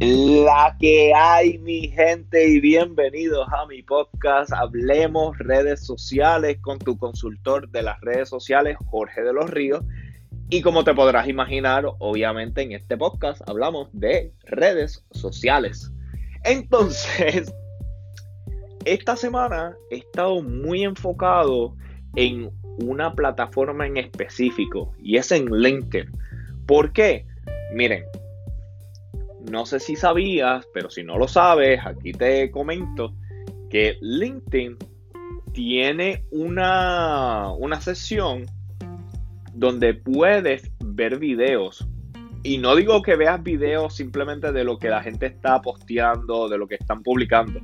La que hay, mi gente, y bienvenidos a mi podcast Hablemos redes sociales con tu consultor de las redes sociales, Jorge de los Ríos. Y como te podrás imaginar, obviamente en este podcast hablamos de redes sociales. Entonces, esta semana he estado muy enfocado en una plataforma en específico y es en LinkedIn. ¿Por qué? Miren, no sé si sabías, pero si no lo sabes, aquí te comento que LinkedIn tiene una, una sesión donde puedes ver videos. Y no digo que veas videos simplemente de lo que la gente está posteando, de lo que están publicando.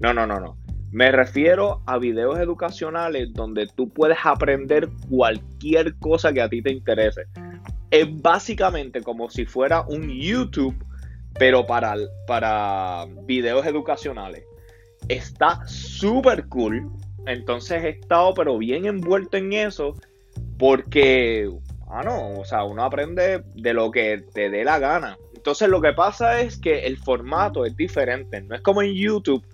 No, no, no, no. Me refiero a videos educacionales donde tú puedes aprender cualquier cosa que a ti te interese. Es básicamente como si fuera un YouTube pero para, para videos educacionales. Está súper cool. Entonces he estado pero bien envuelto en eso porque, ah no, o sea, uno aprende de lo que te dé la gana. Entonces lo que pasa es que el formato es diferente. No es como en YouTube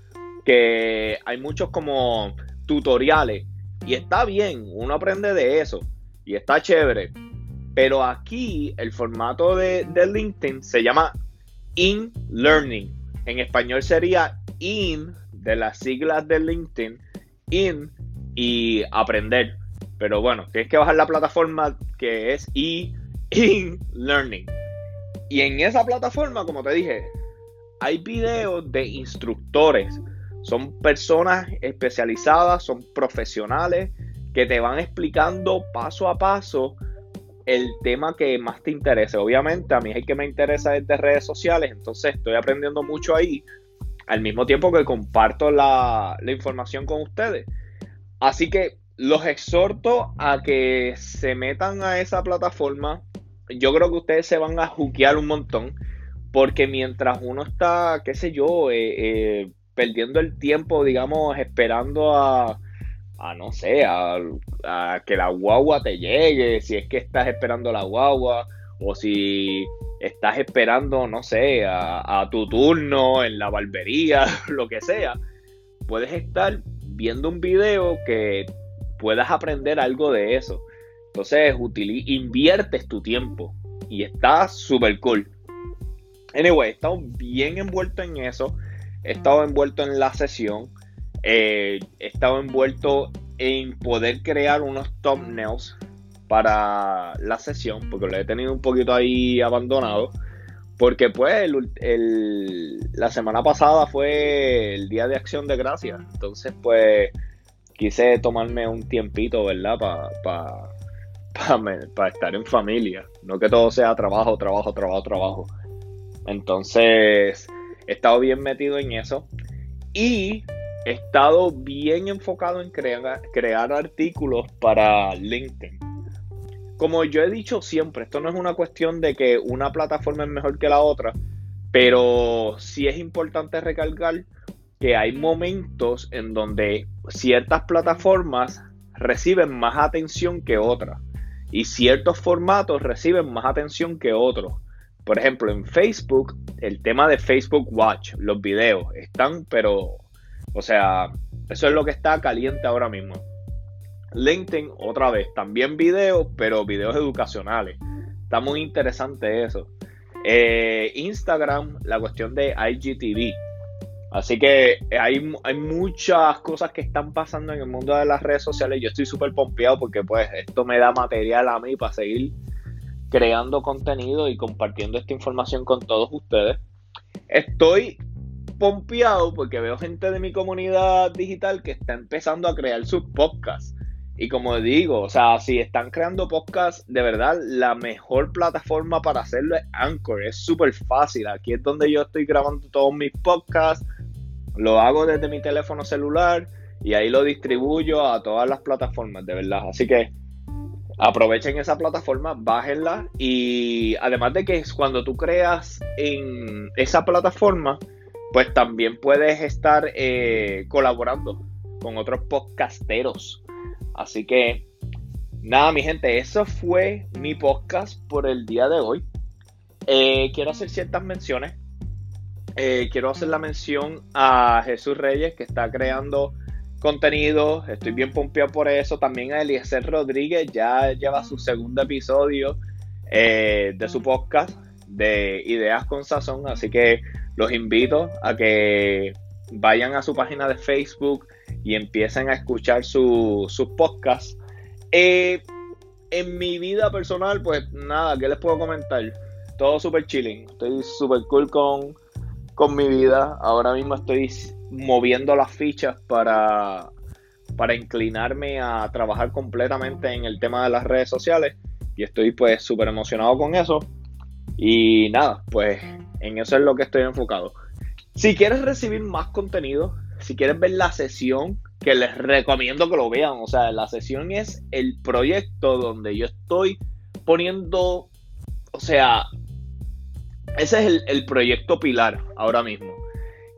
que hay muchos como tutoriales y está bien, uno aprende de eso y está chévere. Pero aquí el formato de, de LinkedIn se llama in learning. En español sería in de las siglas de LinkedIn, in y aprender. Pero bueno, tienes que bajar la plataforma que es e in learning. Y en esa plataforma, como te dije, hay videos de instructores. Son personas especializadas, son profesionales que te van explicando paso a paso el tema que más te interese. Obviamente, a mí es el que me interesa es de redes sociales, entonces estoy aprendiendo mucho ahí, al mismo tiempo que comparto la, información con ustedes. Así que los exhorto a que se metan a esa plataforma. Yo creo que ustedes se van a juquear un montón, porque mientras uno está, qué sé yo, eh, eh, perdiendo el tiempo, digamos, esperando a a no sé, a, que la guagua te llegue, si es que estás esperando la guagua, o si estás esperando, no sé, a, tu turno en la barbería, lo que sea, puedes estar viendo un video que puedas aprender algo de eso. Entonces, inviertes tu tiempo y está súper cool. Anyway, he estado bien envuelto en eso. He estado envuelto en la sesión. Eh, he estado envuelto en poder crear unos thumbnails para la sesión, porque lo he tenido un poquito ahí abandonado. Porque pues la semana pasada fue el día de acción de gracias. Entonces pues quise tomarme un tiempito, ¿verdad? Para para estar en familia. No que todo sea trabajo, trabajo, trabajo, trabajo. Entonces he estado bien metido en eso. Y he estado bien enfocado en crear, crear artículos para LinkedIn. Como yo he dicho siempre, esto no es una cuestión de que una plataforma es mejor que la otra, pero sí es importante recalcar que hay momentos en donde ciertas plataformas reciben más atención que otras y ciertos formatos reciben más atención que otros. Por ejemplo, en Facebook, el tema de Facebook Watch, los videos, están pero o sea, eso es lo que está caliente ahora mismo. LinkedIn, otra vez, también videos, pero videos educacionales. Está muy interesante eso. Eh, Instagram, la cuestión de IGTV. Así que hay, hay, muchas cosas que están pasando en el mundo de las redes sociales. Yo estoy súper pompeado porque pues esto me da material a mí para seguir creando contenido y compartiendo esta información con todos ustedes. Estoy pompeado porque veo gente de mi comunidad digital que está empezando a crear sus podcasts. Y como digo, o sea, si están creando podcasts, de verdad, la mejor plataforma para hacerlo es Anchor. Es súper fácil. Aquí es donde yo estoy grabando todos mis podcasts. Lo hago desde mi teléfono celular y ahí lo distribuyo a todas las plataformas, de verdad. Así que aprovechen esa plataforma, bájenla y además de que cuando tú creas en esa plataforma, pues también puedes estar eh, colaborando con otros podcasteros. Así que, nada, mi gente, eso fue mi podcast por el día de hoy. Eh, quiero hacer ciertas menciones. eh, quiero hacer la mención a Jesús Reyes que está creando contenido. Estoy bien pompeado por eso. También a Eliezer Rodríguez ya lleva su segundo episodio eh, de su podcast de Ideas con Sazón. Así que los invito a que vayan a su página de Facebook y empiecen a escuchar sus podcasts. Eh, en mi vida personal, pues nada, ¿qué les puedo comentar? Todo súper chilling. Estoy súper cool con, con mi vida. Ahora mismo estoy moviendo las fichas para, para inclinarme a trabajar completamente en el tema de las redes sociales. Y estoy pues súper emocionado con eso. Y nada, pues en eso es lo que estoy enfocado. Si quieres recibir más contenido, si quieres ver la sesión, que les recomiendo que lo vean. O sea, la sesión es el proyecto donde yo estoy poniendo, o sea, ese es el, proyecto pilar ahora mismo.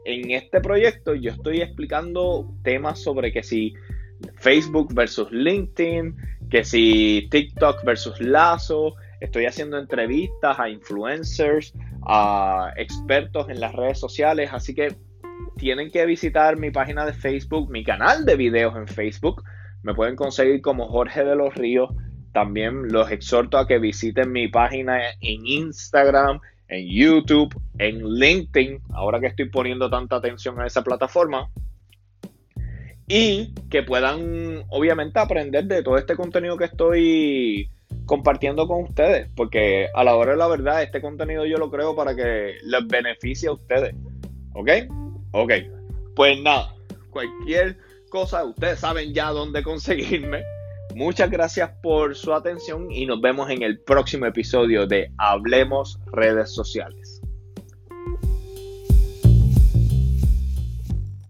En este proyecto yo estoy explicando temas sobre que si Facebook versus LinkedIn, que si TikTok versus Lazo, estoy haciendo entrevistas a influencers, a expertos en las redes sociales, así que tienen que visitar mi página de Facebook, mi canal de videos en Facebook. Me pueden conseguir como Jorge de los Ríos. También los exhorto a que visiten mi página en Instagram, en YouTube, en LinkedIn, ahora que estoy poniendo tanta atención a esa plataforma. Y que puedan, obviamente, aprender de todo este contenido que estoy compartiendo con ustedes. Porque a la hora de la verdad, este contenido yo lo creo para que les beneficie a ustedes. ¿Ok? Ok, pues nada, cualquier cosa, ustedes saben ya dónde conseguirme. Muchas gracias por su atención y nos vemos en el próximo episodio de Hablemos redes sociales.